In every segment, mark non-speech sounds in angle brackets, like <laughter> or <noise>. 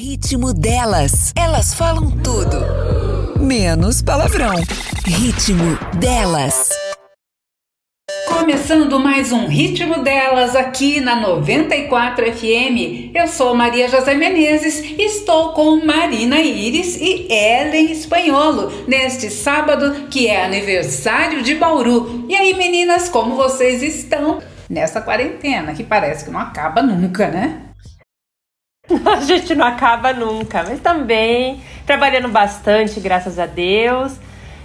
Ritmo delas. Elas falam tudo. Menos palavrão. Ritmo delas. Começando mais um Ritmo Delas aqui na 94 FM. Eu sou Maria José Menezes e estou com Marina Iris e Ellen Espanholo neste sábado que é aniversário de Bauru. E aí, meninas, como vocês estão nessa quarentena que parece que não acaba nunca, né? <laughs> A gente não acaba nunca, mas também trabalhando bastante, graças a Deus.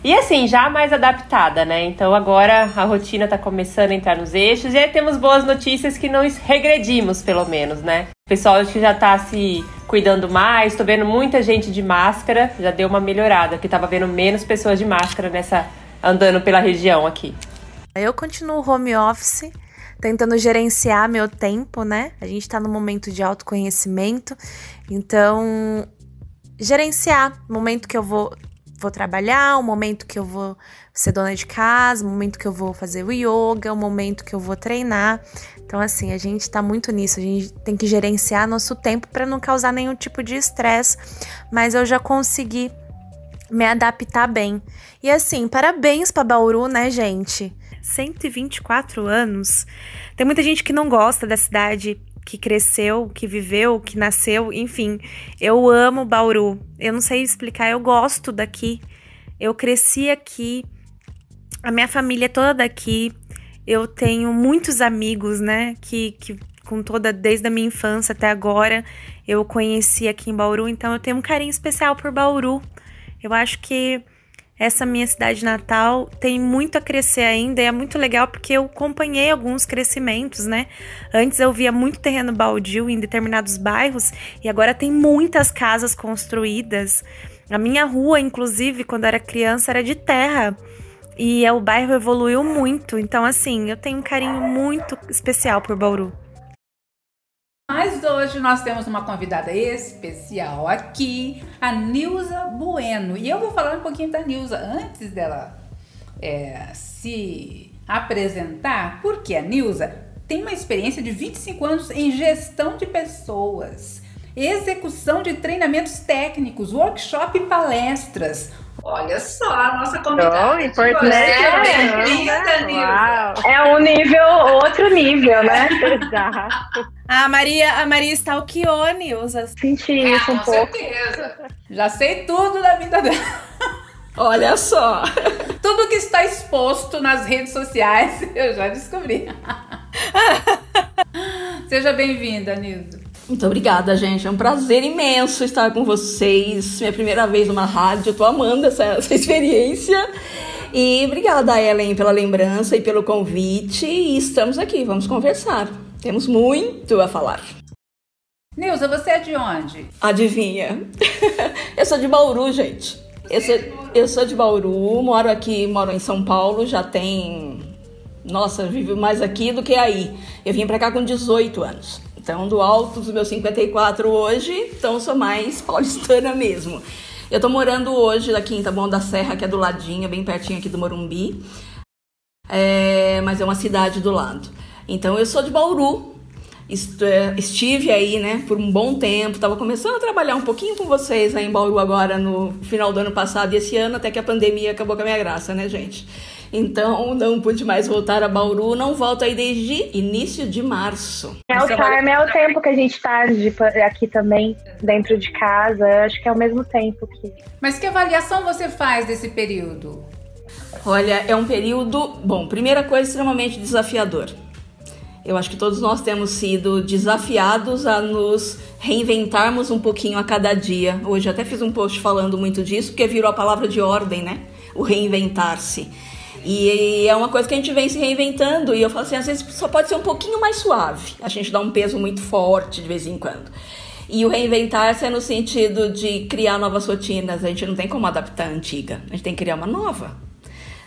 E assim, já mais adaptada, né? Então agora a rotina tá começando a entrar nos eixos e aí temos boas notícias que não regredimos, pelo menos, né? O pessoal acho que já tá se cuidando mais, tô vendo muita gente de máscara, já deu uma melhorada, que tava vendo menos pessoas de máscara nessa andando pela região aqui. Eu continuo home office, tentando gerenciar meu tempo, né? A gente tá no momento de autoconhecimento, então gerenciar o momento que eu vou vou trabalhar, o momento que eu vou ser dona de casa, o momento que eu vou fazer o yoga, o momento que eu vou treinar. Então, assim, a gente tá muito nisso, a gente tem que gerenciar nosso tempo para não causar nenhum tipo de estresse, mas eu já consegui me adaptar bem. E assim, parabéns para Bauru, né, gente? 124 anos. Tem muita gente que não gosta da cidade que cresceu, que viveu, que nasceu, enfim. Eu amo Bauru. Eu não sei explicar, eu gosto daqui. Eu cresci aqui. A minha família é toda daqui. Eu tenho muitos amigos, né, que, que com toda desde a minha infância até agora eu conheci aqui em Bauru, então eu tenho um carinho especial por Bauru. Eu acho que essa minha cidade natal tem muito a crescer ainda e é muito legal porque eu acompanhei alguns crescimentos, né? Antes eu via muito terreno baldio em determinados bairros e agora tem muitas casas construídas. A minha rua, inclusive, quando era criança, era de terra. E o bairro evoluiu muito. Então, assim, eu tenho um carinho muito especial por Bauru. Mas hoje nós temos uma convidada especial aqui, a Nilza Bueno. E eu vou falar um pouquinho da Nilza antes dela é, se apresentar, porque a Nilza tem uma experiência de 25 anos em gestão de pessoas, execução de treinamentos técnicos, workshop e palestras. Olha só, a nossa convidada. Oh, importante. É, é um nível, outro nível, né? <laughs> Exato. A Maria, a Maria stalkeou a Nilza. Senti é, isso um com pouco. certeza. Já sei tudo da vida dela. <laughs> Olha só. Tudo que está exposto nas redes sociais, <laughs> eu já descobri. <laughs> Seja bem-vinda, Nilza. Muito obrigada, gente. É um prazer imenso estar com vocês. Minha primeira vez numa rádio. Eu tô amando essa, essa experiência. E obrigada, Ellen, pela lembrança e pelo convite. E estamos aqui, vamos conversar. Temos muito a falar. Nilza, você é de onde? Adivinha? <laughs> eu sou de Bauru, gente. Eu sou, eu sou de Bauru, moro aqui, moro em São Paulo, já tem. Nossa, vivo mais aqui do que aí. Eu vim pra cá com 18 anos. Então, do alto dos meus 54 hoje, então sou mais <laughs> paulistana mesmo. Eu tô morando hoje aqui em Taboão da Serra, que é do ladinho, bem pertinho aqui do Morumbi. É, mas é uma cidade do lado. Então, eu sou de Bauru. É, estive aí, né, por um bom tempo. Tava começando a trabalhar um pouquinho com vocês aí em Bauru agora no final do ano passado e esse ano, até que a pandemia acabou com a minha graça, né, gente? Então não pude mais voltar a Bauru, não volto aí desde início de março. É o charme, é o tempo que a gente tá de, aqui também, dentro de casa. Acho que é o mesmo tempo que. Mas que avaliação você faz desse período? Olha, é um período, bom, primeira coisa, extremamente desafiador. Eu acho que todos nós temos sido desafiados a nos reinventarmos um pouquinho a cada dia. Hoje até fiz um post falando muito disso, porque virou a palavra de ordem, né? O reinventar-se. E é uma coisa que a gente vem se reinventando. E eu falo assim, às vezes só pode ser um pouquinho mais suave. A gente dá um peso muito forte de vez em quando. E o reinventar-se é no sentido de criar novas rotinas. A gente não tem como adaptar a antiga. A gente tem que criar uma nova.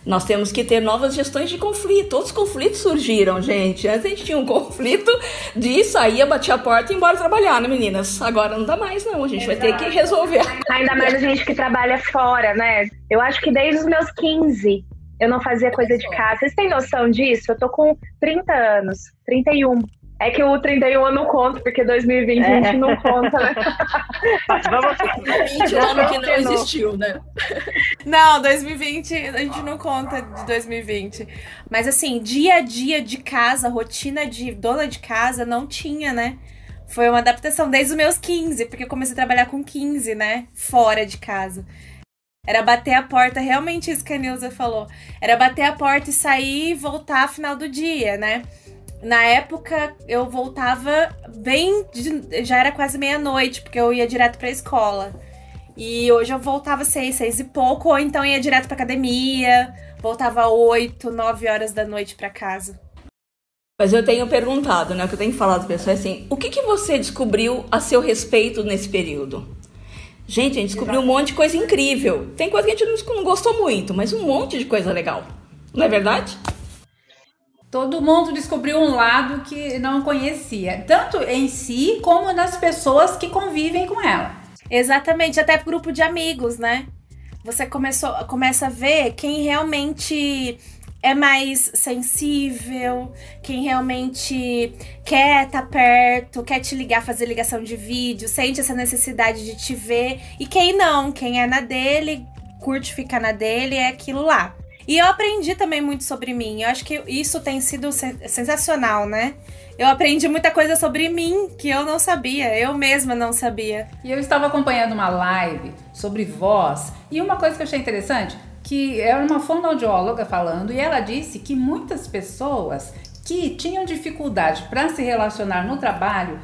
Nós temos que ter novas gestões de conflito. Outros conflitos surgiram, gente. Antes a gente tinha um conflito de sair, bater a porta e ir embora trabalhar, né, meninas? Agora não dá mais, não. A gente Exato. vai ter que resolver. Ainda mais a gente que trabalha fora, né? Eu acho que desde os meus 15 eu não fazia coisa de casa. Vocês têm noção disso? Eu tô com 30 anos, 31. É que o 31 eu não conto, porque 2020 é. a gente não conta, né? Vamos 2020 o ano que não existiu, né? Não, 2020 a gente não conta de 2020. Mas assim, dia a dia de casa, rotina de dona de casa, não tinha, né? Foi uma adaptação desde os meus 15, porque eu comecei a trabalhar com 15, né? Fora de casa. Era bater a porta, realmente isso que a Nilza falou. Era bater a porta e sair e voltar ao final do dia, né? Na época, eu voltava bem. De, já era quase meia-noite, porque eu ia direto pra escola. E hoje eu voltava seis, seis e pouco, ou então ia direto pra academia, voltava oito, nove horas da noite pra casa. Mas eu tenho perguntado, né? O que eu tenho falado para pessoas é assim: o que, que você descobriu a seu respeito nesse período? Gente, a gente descobriu um monte de coisa incrível. Tem coisa que a gente não gostou muito, mas um monte de coisa legal. Não é verdade? Todo mundo descobriu um lado que não conhecia, tanto em si como nas pessoas que convivem com ela. Exatamente, até grupo de amigos, né? Você começou, começa a ver quem realmente é mais sensível, quem realmente quer estar tá perto, quer te ligar, fazer ligação de vídeo, sente essa necessidade de te ver, e quem não, quem é na dele, curte ficar na dele, é aquilo lá. E eu aprendi também muito sobre mim. Eu acho que isso tem sido sensacional, né? Eu aprendi muita coisa sobre mim que eu não sabia, eu mesma não sabia. E eu estava acompanhando uma live sobre voz, e uma coisa que eu achei interessante, que era uma fonoaudióloga falando, e ela disse que muitas pessoas que tinham dificuldade para se relacionar no trabalho,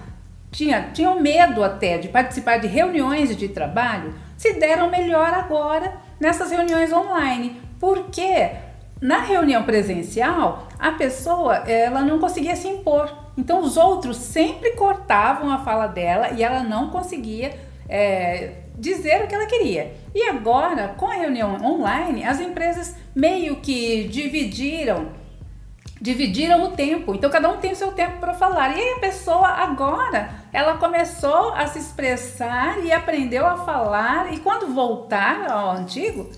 tinha, tinham medo até de participar de reuniões de trabalho, se deram melhor agora nessas reuniões online, porque na reunião presencial a pessoa ela não conseguia se impor. Então os outros sempre cortavam a fala dela e ela não conseguia é, dizer o que ela queria. E agora, com a reunião online, as empresas meio que dividiram dividiram o tempo. Então cada um tem o seu tempo para falar. E aí a pessoa agora, ela começou a se expressar e aprendeu a falar e quando voltar ao antigo,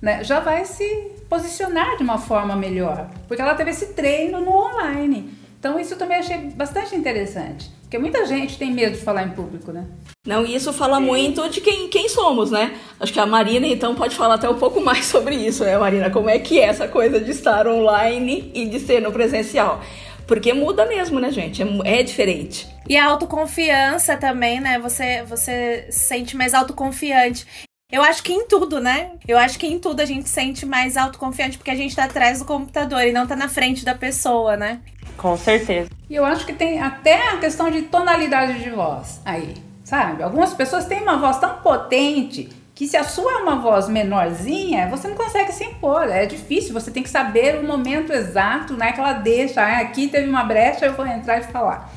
né, já vai se posicionar de uma forma melhor, porque ela teve esse treino no online. Então isso também achei bastante interessante, porque muita gente tem medo de falar em público, né? Não, e isso fala muito de quem, quem somos, né? Acho que a Marina, então, pode falar até um pouco mais <laughs> sobre isso, né, Marina? Como é que é essa coisa de estar online e de ser no presencial? Porque muda mesmo, né, gente? É, é, diferente. E a autoconfiança também, né? Você, você se sente mais autoconfiante. Eu acho que em tudo, né? Eu acho que em tudo a gente sente mais autoconfiante porque a gente tá atrás do computador e não tá na frente da pessoa, né? Com certeza. E eu acho que tem até a questão de tonalidade de voz aí, sabe? Algumas pessoas têm uma voz tão potente que se a sua é uma voz menorzinha, você não consegue se impor. É difícil, você tem que saber o momento exato, né? Que ela deixa, ah, aqui teve uma brecha, eu vou entrar e falar.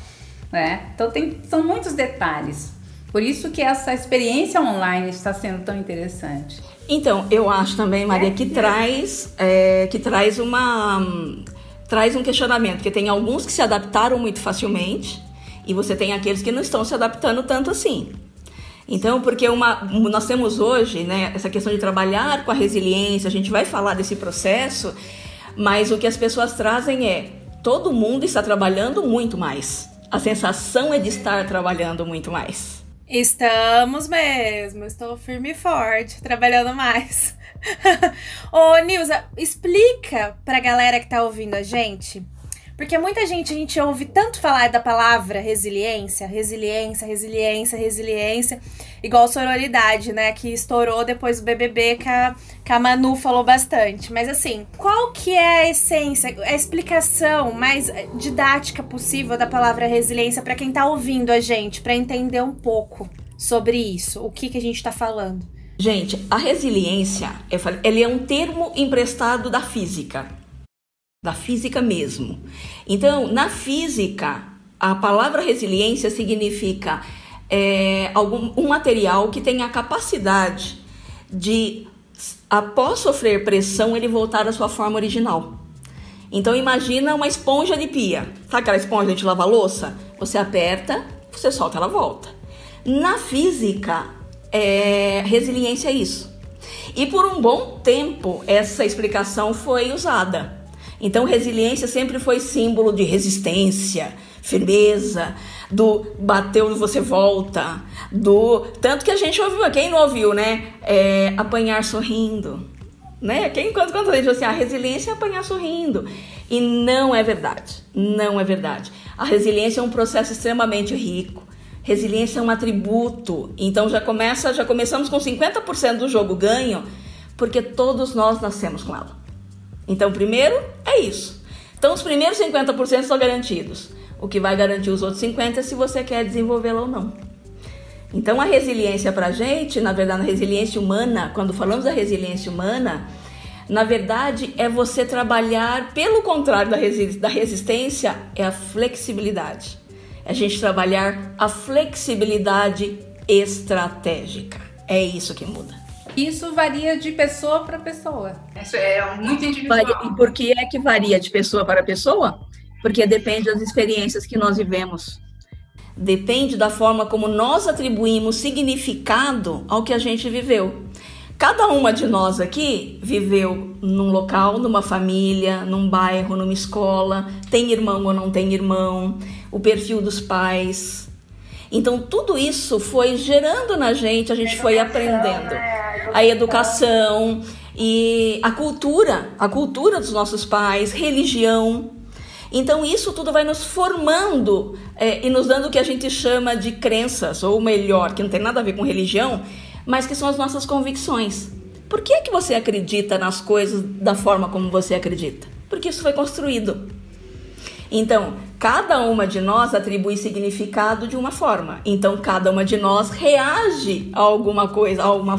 Né? Então tem, são muitos detalhes. Por isso que essa experiência online está sendo tão interessante. Então, eu acho também, Maria, que traz, é, que traz uma traz um questionamento, porque tem alguns que se adaptaram muito facilmente e você tem aqueles que não estão se adaptando tanto assim. Então, porque uma, nós temos hoje, né, essa questão de trabalhar com a resiliência, a gente vai falar desse processo, mas o que as pessoas trazem é todo mundo está trabalhando muito mais. A sensação é de estar trabalhando muito mais. Estamos mesmo, estou firme e forte, trabalhando mais. <laughs> Ô, Nilza, explica pra galera que tá ouvindo a gente porque muita gente, a gente ouve tanto falar da palavra resiliência, resiliência, resiliência, resiliência, igual sororidade, né? Que estourou depois do BBB, que a, que a Manu falou bastante. Mas assim, qual que é a essência, a explicação mais didática possível da palavra resiliência para quem tá ouvindo a gente, para entender um pouco sobre isso, o que, que a gente tá falando? Gente, a resiliência, eu falei, ele é um termo emprestado da física da física mesmo. Então, na física, a palavra resiliência significa é, algum, um material que tem a capacidade de, após sofrer pressão, ele voltar à sua forma original. Então, imagina uma esponja de pia. Sabe aquela esponja de lavar louça? Você aperta, você solta, ela volta. Na física, é, resiliência é isso. E por um bom tempo, essa explicação foi usada. Então, resiliência sempre foi símbolo de resistência, firmeza, do bateu você volta, do tanto que a gente ouviu, quem não ouviu, né? É, apanhar sorrindo, né? Quem quando quando gente assim, a resiliência é apanhar sorrindo e não é verdade, não é verdade. A resiliência é um processo extremamente rico. Resiliência é um atributo. Então já começa, já começamos com 50% do jogo ganho, porque todos nós nascemos com ela. Então, primeiro é isso. Então, os primeiros 50% são garantidos. O que vai garantir os outros 50% é se você quer desenvolvê-la ou não. Então, a resiliência para a gente, na verdade, a resiliência humana, quando falamos da resiliência humana, na verdade é você trabalhar, pelo contrário da, resi da resistência, é a flexibilidade é a gente trabalhar a flexibilidade estratégica. É isso que muda. Isso varia de pessoa para pessoa. Isso é muito individual. E por que é que varia de pessoa para pessoa? Porque depende das experiências que nós vivemos. Depende da forma como nós atribuímos significado ao que a gente viveu. Cada uma de nós aqui viveu num local, numa família, num bairro, numa escola, tem irmão ou não tem irmão, o perfil dos pais. Então, tudo isso foi gerando na gente, a gente foi aprendendo. Né? A educação e a cultura, a cultura dos nossos pais, religião. Então, isso tudo vai nos formando é, e nos dando o que a gente chama de crenças, ou melhor, que não tem nada a ver com religião, mas que são as nossas convicções. Por que, é que você acredita nas coisas da forma como você acredita? Porque isso foi construído. Então, cada uma de nós atribui significado de uma forma. Então, cada uma de nós reage a alguma coisa, a, uma,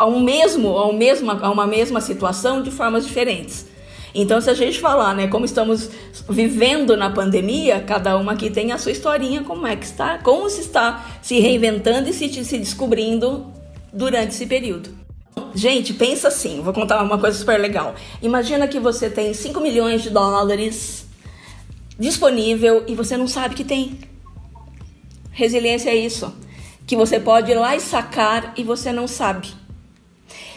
um mesmo, a, mesmo, a uma mesma situação de formas diferentes. Então, se a gente falar, né, como estamos vivendo na pandemia, cada uma aqui tem a sua historinha, como é que está, como se está se reinventando e se, se descobrindo durante esse período. Gente, pensa assim, vou contar uma coisa super legal. Imagina que você tem 5 milhões de dólares disponível e você não sabe que tem. Resiliência é isso, que você pode ir lá e sacar e você não sabe.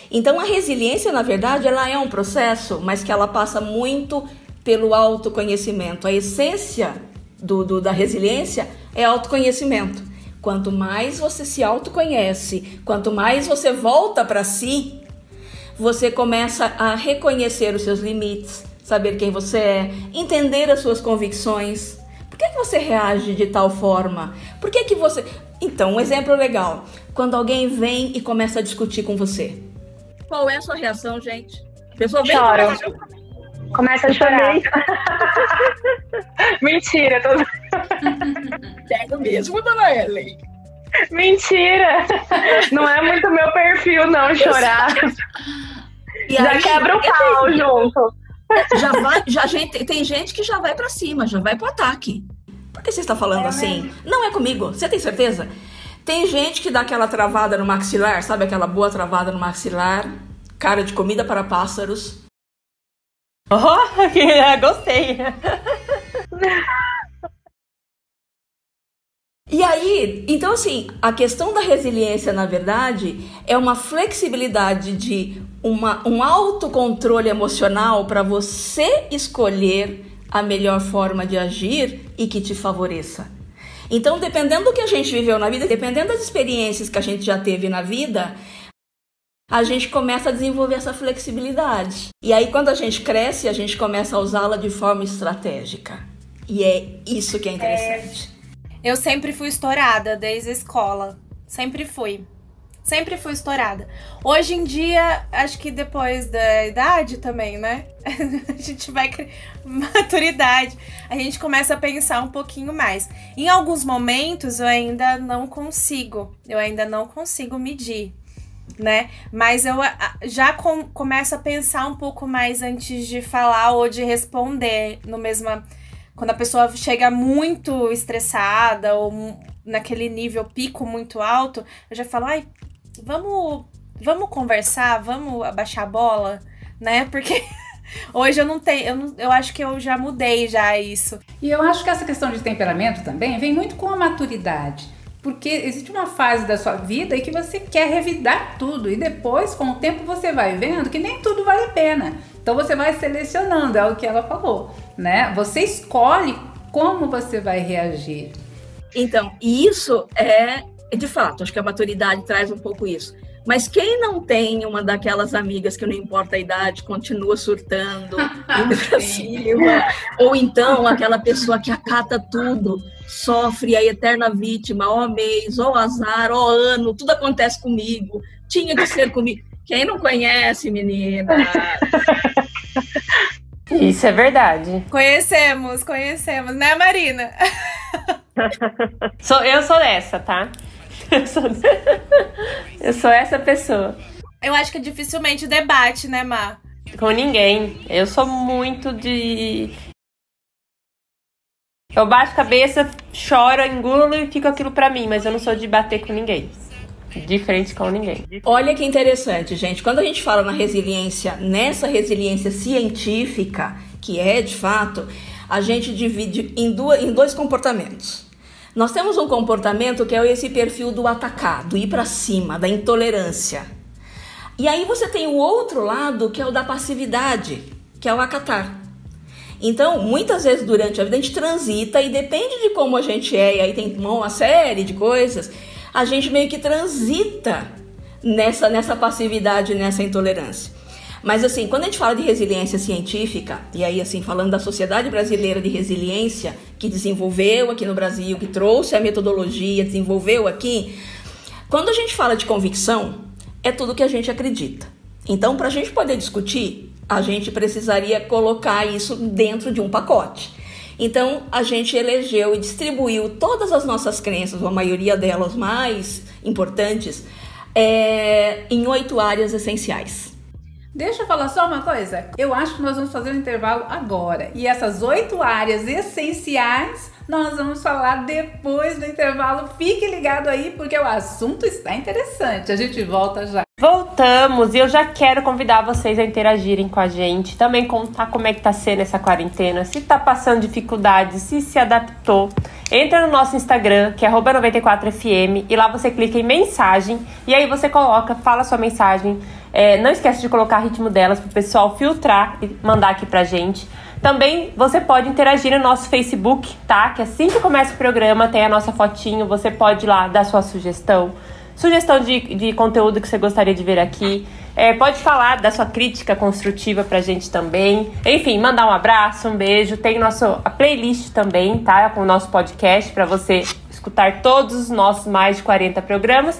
Então a resiliência, na verdade, ela é um processo, mas que ela passa muito pelo autoconhecimento. A essência do, do da resiliência é autoconhecimento. Quanto mais você se autoconhece, quanto mais você volta para si, você começa a reconhecer os seus limites, saber quem você é, entender as suas convicções. Por que, que você reage de tal forma? Por que, que você. Então, um exemplo legal: quando alguém vem e começa a discutir com você. Qual é a sua reação, gente? A pessoa vem Chora. Começa a chorar. <laughs> Mentira, tô... Pega mesmo, dona Ellen. Mentira! Não é muito meu perfil, não, chorar. Já quebra o pau junto. Já vai, já gente, tem gente que já vai para cima, já vai pro ataque. Por que você está falando é assim? Mesmo. Não é comigo, você tem certeza? Tem gente que dá aquela travada no maxilar, sabe aquela boa travada no maxilar? Cara de comida para pássaros. Oh, <laughs> gostei. E aí, então assim, a questão da resiliência, na verdade, é uma flexibilidade de uma, um autocontrole emocional para você escolher a melhor forma de agir e que te favoreça. Então, dependendo do que a gente viveu na vida, dependendo das experiências que a gente já teve na vida, a gente começa a desenvolver essa flexibilidade. E aí, quando a gente cresce, a gente começa a usá-la de forma estratégica. E é isso que é interessante. É, eu sempre fui estourada desde a escola. Sempre fui. Sempre fui estourada. Hoje em dia, acho que depois da idade também, né? <laughs> a gente vai maturidade, a gente começa a pensar um pouquinho mais. Em alguns momentos eu ainda não consigo, eu ainda não consigo medir né? Mas eu já com, começo a pensar um pouco mais antes de falar ou de responder no mesma quando a pessoa chega muito estressada ou naquele nível pico muito alto, eu já falo, ai, vamos vamos conversar, vamos abaixar a bola, né? Porque <laughs> Hoje eu não tenho, eu, não, eu acho que eu já mudei já isso. E eu acho que essa questão de temperamento também vem muito com a maturidade. Porque existe uma fase da sua vida em que você quer revidar tudo e depois, com o tempo, você vai vendo que nem tudo vale a pena. Então você vai selecionando, é o que ela falou, né? Você escolhe como você vai reagir? Então, isso é, de fato, acho que a maturidade traz um pouco isso. Mas quem não tem uma daquelas amigas que não importa a idade, continua surtando, indo pra cima, ou então aquela pessoa que acata tudo, sofre a eterna vítima, ó mês, ó azar, ó ano, tudo acontece comigo, tinha que ser comigo. Quem não conhece, menina? Isso é verdade. Conhecemos, conhecemos, né, Marina? sou, eu sou essa, tá? Eu sou, <laughs> eu sou essa pessoa. Eu acho que dificilmente debate, né, Mar? Com ninguém. Eu sou muito de. Eu baixo a cabeça, choro, engulo e fico aquilo pra mim, mas eu não sou de bater com ninguém. De frente com ninguém. Olha que interessante, gente. Quando a gente fala na resiliência, nessa resiliência científica, que é de fato, a gente divide em, duas, em dois comportamentos. Nós temos um comportamento que é esse perfil do atacar, do ir para cima, da intolerância. E aí você tem o outro lado que é o da passividade, que é o acatar. Então, muitas vezes durante a vida a gente transita e depende de como a gente é, e aí tem uma série de coisas, a gente meio que transita nessa, nessa passividade, nessa intolerância. Mas assim, quando a gente fala de resiliência científica, e aí assim, falando da Sociedade Brasileira de Resiliência, que desenvolveu aqui no Brasil, que trouxe a metodologia, desenvolveu aqui, quando a gente fala de convicção, é tudo que a gente acredita. Então, para a gente poder discutir, a gente precisaria colocar isso dentro de um pacote. Então, a gente elegeu e distribuiu todas as nossas crenças, ou a maioria delas mais importantes, é, em oito áreas essenciais. Deixa eu falar só uma coisa. Eu acho que nós vamos fazer um intervalo agora. E essas oito áreas essenciais nós vamos falar depois do intervalo. Fique ligado aí, porque o assunto está interessante. A gente volta já. Voltamos e eu já quero convidar vocês a interagirem com a gente, também contar como é que tá sendo essa quarentena, se tá passando dificuldades, se se adaptou. Entra no nosso Instagram, que é 94fm, e lá você clica em mensagem, e aí você coloca, fala sua mensagem. É, não esquece de colocar o ritmo delas para o pessoal filtrar e mandar aqui pra gente. Também você pode interagir no nosso Facebook, tá? Que assim que começa o programa tem a nossa fotinho, você pode ir lá dar sua sugestão sugestão de, de conteúdo que você gostaria de ver aqui. É, pode falar da sua crítica construtiva pra gente também. Enfim, mandar um abraço, um beijo. Tem nosso, a playlist também, tá? Com o nosso podcast para você escutar todos os nossos mais de 40 programas.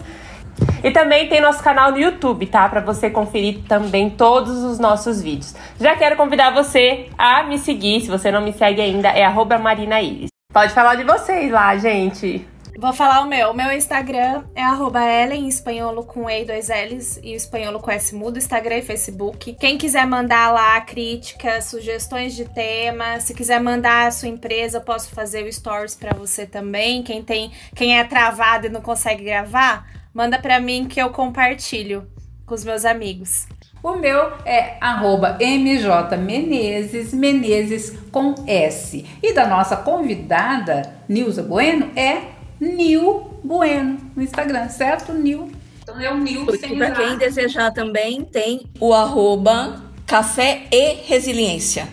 E também tem nosso canal no YouTube, tá? Para você conferir também todos os nossos vídeos. Já quero convidar você a me seguir, se você não me segue ainda, é @marinaíris. Pode falar de vocês lá, gente. Vou falar o meu. O meu Instagram é Ellen, espanholo com E e dois L's e espanholo com S mudo, Instagram e Facebook. Quem quiser mandar lá críticas, sugestões de tema, se quiser mandar a sua empresa, eu posso fazer o stories para você também. Quem tem, quem é travado e não consegue gravar, manda para mim que eu compartilho com os meus amigos. O meu é arroba MJ Menezes, Menezes com S. E da nossa convidada, Nilza Bueno, é Nil Bueno no Instagram, certo? Nil. Então é o Nil sem Para quem desejar também, tem o arroba Café e Resiliência.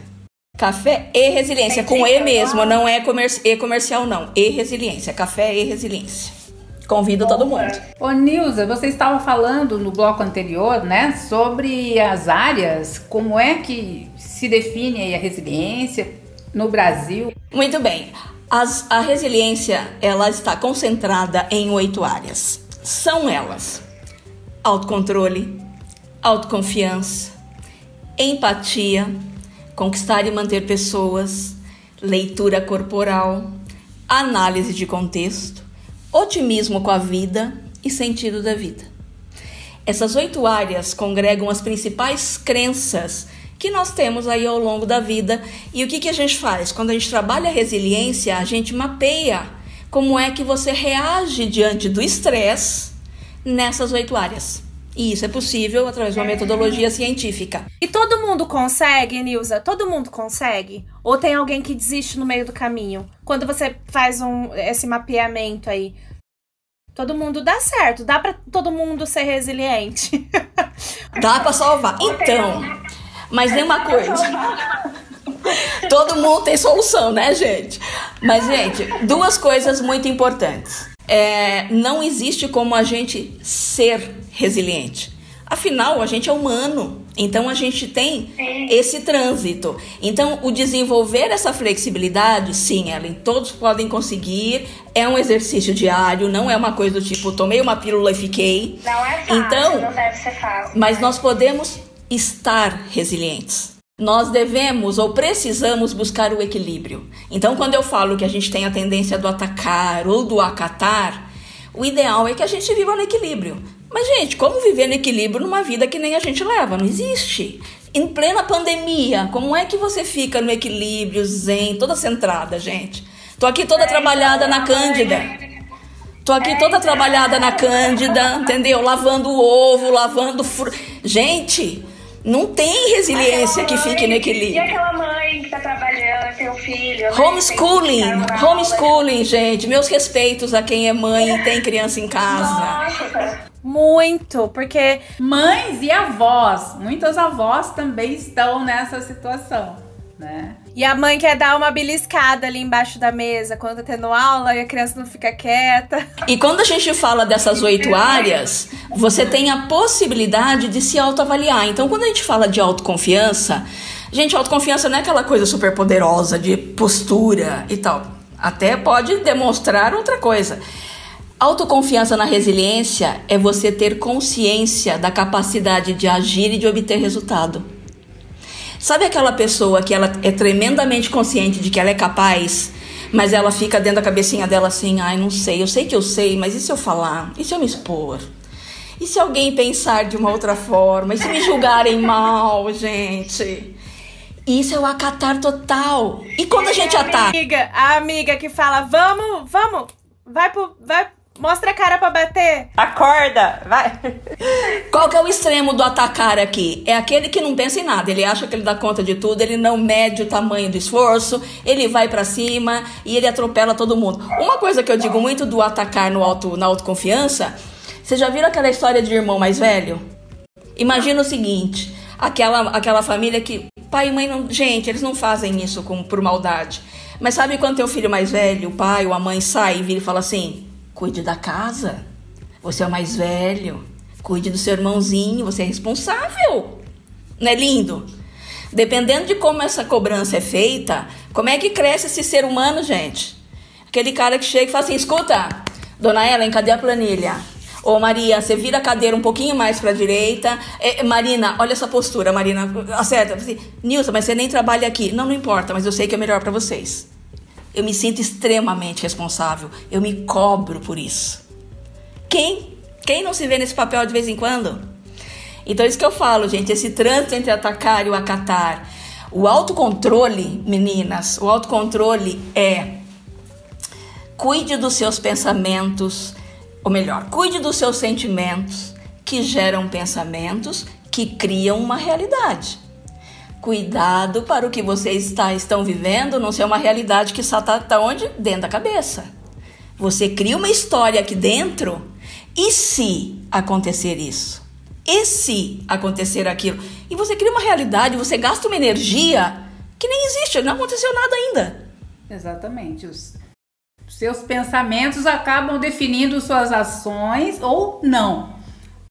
Café e Resiliência, com E mesmo, não é comerci e comercial, não. E Resiliência, Café e Resiliência. Convido todo mundo. Ô Nilza, você estava falando no bloco anterior, né, sobre as áreas, como é que se define a resiliência no Brasil. Muito bem. As, a resiliência ela está concentrada em oito áreas. São elas: autocontrole, autoconfiança, empatia, conquistar e manter pessoas, leitura corporal, análise de contexto, otimismo com a vida e sentido da vida. Essas oito áreas congregam as principais crenças que nós temos aí ao longo da vida. E o que, que a gente faz? Quando a gente trabalha a resiliência, a gente mapeia como é que você reage diante do estresse nessas oito áreas. E isso é possível através de uma metodologia científica. E todo mundo consegue, Nilza? Todo mundo consegue? Ou tem alguém que desiste no meio do caminho? Quando você faz um, esse mapeamento aí, todo mundo dá certo, dá para todo mundo ser resiliente. <laughs> Dá para salvar. Então, mas tem uma coisa. Todo mundo tem solução, né, gente? Mas, gente, duas coisas muito importantes. É, não existe como a gente ser resiliente. Afinal, a gente é humano, então a gente tem esse trânsito. Então, o desenvolver essa flexibilidade, sim, Ellen, todos podem conseguir. É um exercício diário, não é uma coisa do tipo, tomei uma pílula e fiquei. Não é fácil, Então, não deve ser fácil. Mas nós podemos estar resilientes. Nós devemos ou precisamos buscar o equilíbrio. Então, quando eu falo que a gente tem a tendência do atacar ou do acatar, o ideal é que a gente viva no equilíbrio. Mas, gente, como viver no equilíbrio numa vida que nem a gente leva? Não existe. Em plena pandemia, como é que você fica no equilíbrio, zen, toda centrada, gente? Tô aqui toda trabalhada na Cândida. Tô aqui toda trabalhada na Cândida, entendeu? Lavando o ovo, lavando fru... Gente, não tem resiliência que fique no E equilíbrio. aquela mãe que tá trabalhando, tem um filho. né, Homeschooling, na homeschooling, gente. Meus respeitos a quem é mãe e tem criança em casa. Nossa, Muito, porque Mães e avós. Muitas avós também estão nessa situação, né? E a mãe quer dar uma beliscada ali embaixo da mesa quando tá tendo aula e a criança não fica quieta. E quando a gente fala dessas oito áreas, você tem a possibilidade de se autoavaliar. Então, quando a gente fala de autoconfiança, gente, autoconfiança não é aquela coisa super poderosa de postura e tal. Até pode demonstrar outra coisa. Autoconfiança na resiliência é você ter consciência da capacidade de agir e de obter resultado. Sabe aquela pessoa que ela é tremendamente consciente de que ela é capaz, mas ela fica dentro da cabecinha dela assim, ai, não sei, eu sei que eu sei, mas e se eu falar? E se eu me expor? E se alguém pensar de uma outra forma? E se me julgarem mal, gente? Isso é o acatar total. E quando a gente ataca? Amiga, a amiga que fala: "Vamos, vamos. Vai pro vai mostra a cara pra bater". Acorda, vai. Qual que é o extremo do atacar aqui? É aquele que não pensa em nada, ele acha que ele dá conta de tudo, ele não mede o tamanho do esforço, ele vai pra cima e ele atropela todo mundo. Uma coisa que eu digo muito do atacar no auto, na autoconfiança, vocês já viram aquela história de irmão mais velho? Imagina o seguinte, aquela, aquela família que pai e mãe não, gente, eles não fazem isso com, por maldade. Mas sabe quando teu filho mais velho, o pai ou a mãe sai e vira e fala assim: "Cuide da casa. Você é o mais velho. Cuide do seu irmãozinho, você é responsável". Não é lindo? Dependendo de como essa cobrança é feita, como é que cresce esse ser humano, gente? Aquele cara que chega e fala assim: escuta, dona Ellen, cadê a planilha? Ô Maria, você vira a cadeira um pouquinho mais pra direita. É, Marina, olha essa postura, Marina, acerta. Assim, Nilson, mas você nem trabalha aqui. Não, não importa, mas eu sei que é melhor pra vocês. Eu me sinto extremamente responsável. Eu me cobro por isso. Quem? Quem não se vê nesse papel de vez em quando? Então, isso que eu falo, gente, esse trânsito entre atacar e o acatar. O autocontrole, meninas, o autocontrole é cuide dos seus pensamentos, ou melhor, cuide dos seus sentimentos que geram pensamentos que criam uma realidade. Cuidado para o que vocês está, estão vivendo não ser uma realidade que está tá onde? Dentro da cabeça. Você cria uma história aqui dentro e se acontecer isso? E se acontecer aquilo? E você cria uma realidade, você gasta uma energia que nem existe, não aconteceu nada ainda. Exatamente. Os seus pensamentos acabam definindo suas ações ou não,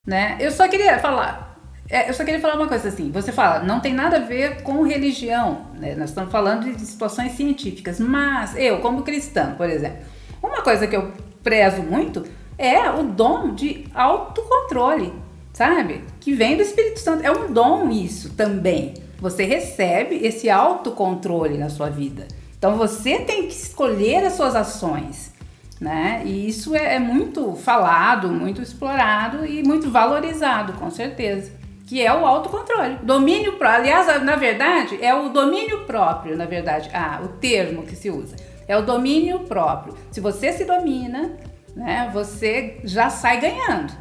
né? Eu só queria falar, é, eu só queria falar uma coisa assim. Você fala, não tem nada a ver com religião, né? Nós estamos falando de situações científicas, mas eu, como cristã, por exemplo, uma coisa que eu prezo muito é o dom de autocontrole, sabe? Que vem do Espírito Santo. É um dom isso também. Você recebe esse autocontrole na sua vida. Então você tem que escolher as suas ações, né? E isso é, é muito falado, muito explorado e muito valorizado, com certeza. Que é o autocontrole. Domínio próprio. Aliás, na verdade, é o domínio próprio, na verdade. Ah, o termo que se usa. É o domínio próprio. Se você se domina, né, você já sai ganhando.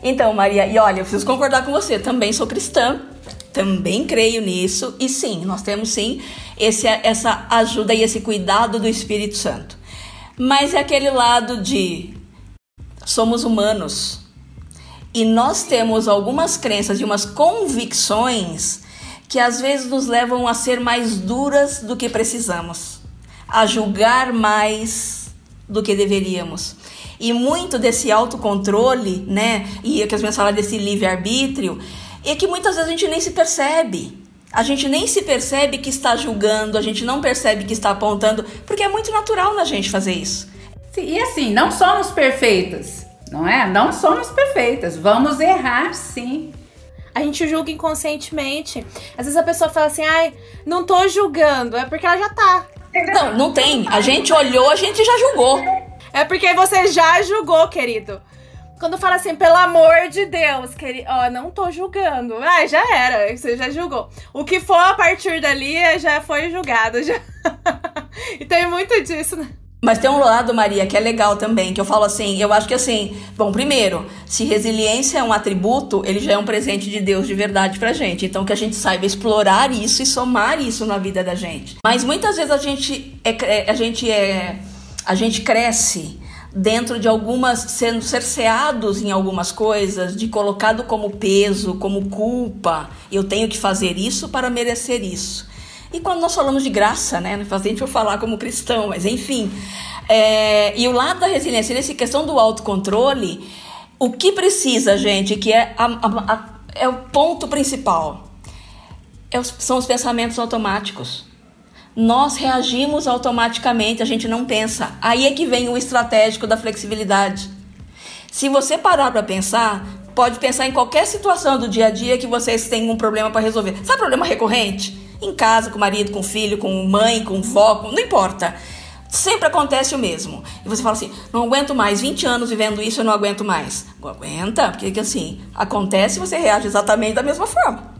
Então, Maria, e olha, eu preciso concordar com você, também sou cristã, também creio nisso, e sim, nós temos sim esse, essa ajuda e esse cuidado do Espírito Santo. Mas é aquele lado de somos humanos e nós temos algumas crenças e umas convicções que às vezes nos levam a ser mais duras do que precisamos, a julgar mais do que deveríamos. E muito desse autocontrole, né, e que as pessoas falam desse livre-arbítrio, é que muitas vezes a gente nem se percebe. A gente nem se percebe que está julgando, a gente não percebe que está apontando, porque é muito natural na gente fazer isso. E assim, não somos perfeitas, não é? Não somos perfeitas. Vamos errar sim. A gente julga inconscientemente. Às vezes a pessoa fala assim, ai, não tô julgando, é porque ela já tá. Não, não tem. A gente olhou, a gente já julgou. É porque você já julgou, querido. Quando fala assim, pelo amor de Deus, querido, ó, não tô julgando. Ah, já era, você já julgou. O que for a partir dali já foi julgado. Já. <laughs> e tem muito disso, né? Mas tem um lado, Maria, que é legal também, que eu falo assim, eu acho que assim, bom, primeiro, se resiliência é um atributo, ele já é um presente de Deus de verdade pra gente. Então que a gente saiba explorar isso e somar isso na vida da gente. Mas muitas vezes a gente é, a gente é a gente cresce dentro de algumas sendo cerceados em algumas coisas, de colocado como peso, como culpa. Eu tenho que fazer isso para merecer isso. E quando nós falamos de graça, né? Não faz a gente falar como cristão, mas enfim. É, e o lado da resiliência, nessa questão do autocontrole, o que precisa, gente, que é, a, a, a, é o ponto principal, é os, são os pensamentos automáticos. Nós reagimos automaticamente, a gente não pensa. Aí é que vem o estratégico da flexibilidade. Se você parar para pensar, pode pensar em qualquer situação do dia a dia que vocês têm um problema para resolver. Sabe problema recorrente? Em casa, com o marido, com o filho, com mãe, com vó, com... não importa. Sempre acontece o mesmo. E você fala assim: não aguento mais, 20 anos vivendo isso, eu não aguento mais. Aguenta, porque assim, acontece e você reage exatamente da mesma forma.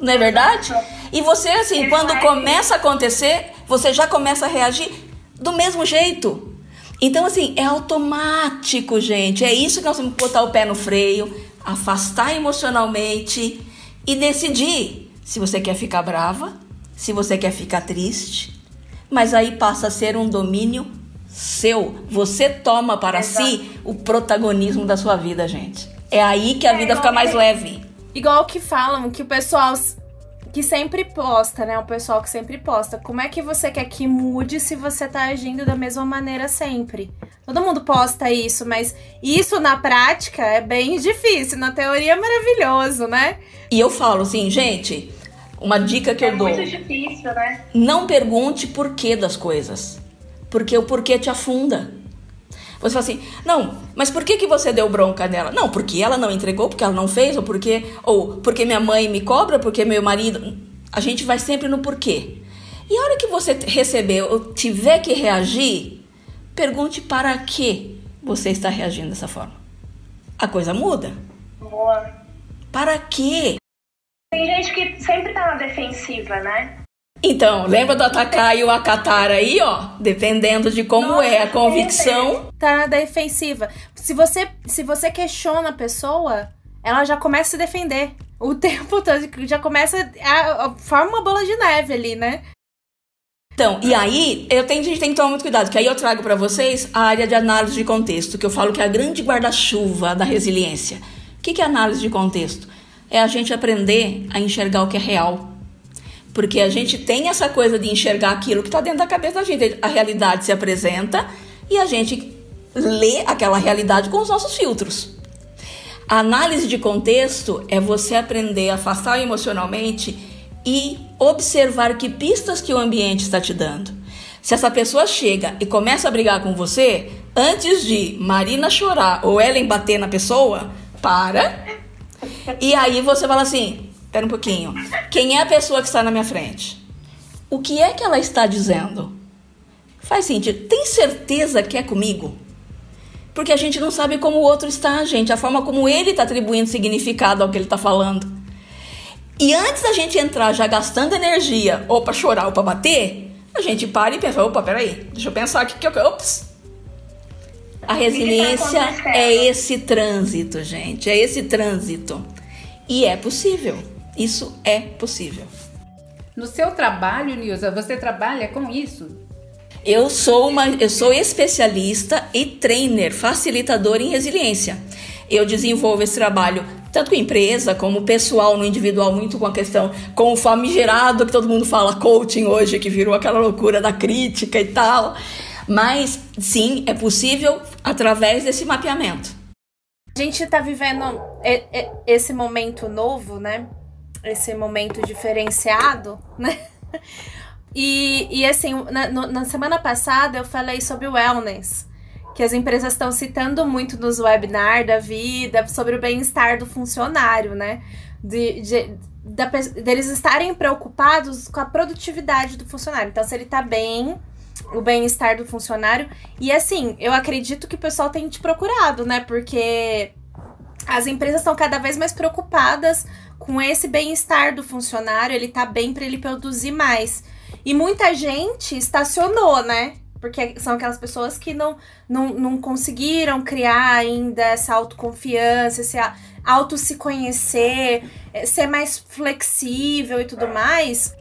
Não é verdade? E você, assim, quando começa a acontecer, você já começa a reagir do mesmo jeito. Então, assim, é automático, gente. É isso que nós temos que botar o pé no freio, afastar emocionalmente e decidir se você quer ficar brava, se você quer ficar triste, mas aí passa a ser um domínio seu. Você toma para Exato. si o protagonismo da sua vida, gente. É aí que a é, vida fica mais leve. Igual que falam que o pessoal que sempre posta, né? O pessoal que sempre posta. Como é que você quer que mude se você tá agindo da mesma maneira sempre? Todo mundo posta isso, mas isso na prática é bem difícil. Na teoria é maravilhoso, né? E eu falo assim, gente, uma dica que é eu dou. É muito difícil, né? Não pergunte porquê das coisas. Porque o porquê te afunda. Você fala assim, não, mas por que, que você deu bronca nela? Não, porque ela não entregou, porque ela não fez, ou porque, ou porque minha mãe me cobra, porque meu marido. A gente vai sempre no porquê. E a hora que você receber ou tiver que reagir, pergunte para que você está reagindo dessa forma. A coisa muda. Boa. Para quê? Tem gente que sempre tá na defensiva, né? Então, lembra do atacar e o acatar aí, ó? Dependendo de como Nossa, é a convicção. Tá na defensiva. Se você, se você questiona a pessoa, ela já começa a se defender. O <laughs> tempo todo, já começa a, a forma uma bola de neve ali, né? Então, e aí, eu tenho, a gente tem que tomar muito cuidado, que aí eu trago para vocês a área de análise de contexto, que eu falo que é a grande guarda-chuva da resiliência. O que é análise de contexto? é a gente aprender a enxergar o que é real. Porque a gente tem essa coisa de enxergar aquilo que está dentro da cabeça da gente. A realidade se apresenta e a gente lê aquela realidade com os nossos filtros. A análise de contexto é você aprender a afastar emocionalmente e observar que pistas que o ambiente está te dando. Se essa pessoa chega e começa a brigar com você, antes de Marina chorar ou Ellen bater na pessoa, para, e aí você fala assim: espera um pouquinho. Quem é a pessoa que está na minha frente? O que é que ela está dizendo? Faz sentido. Tem certeza que é comigo? Porque a gente não sabe como o outro está, gente. A forma como ele está atribuindo significado ao que ele está falando. E antes da gente entrar já gastando energia, ou para chorar ou para bater, a gente para e pensa: opa, peraí, deixa eu pensar aqui que eu. Ops, a resiliência tá é esse trânsito, gente. É esse trânsito. E é possível. Isso é possível. No seu trabalho, Nilza, você trabalha com isso? Eu sou uma, eu sou especialista e trainer, facilitador em resiliência. eu desenvolvo esse trabalho tanto com empresa como pessoal, no individual, muito com a questão, com o famigerado que todo mundo fala coaching hoje, que virou aquela loucura da crítica e tal. Mas sim, é possível através desse mapeamento. A gente está vivendo esse momento novo, né? Esse momento diferenciado, né? E, e assim, na, na semana passada eu falei sobre wellness que as empresas estão citando muito nos webinars da vida sobre o bem-estar do funcionário, né? De, de, da, deles estarem preocupados com a produtividade do funcionário. Então, se ele tá bem, o bem-estar do funcionário. E assim, eu acredito que o pessoal tem te procurado, né? Porque as empresas estão cada vez mais preocupadas com esse bem-estar do funcionário, ele tá bem para ele produzir mais. E muita gente estacionou, né? Porque são aquelas pessoas que não, não, não conseguiram criar ainda essa autoconfiança, esse auto se conhecer, eh, ser mais flexível e tudo mais.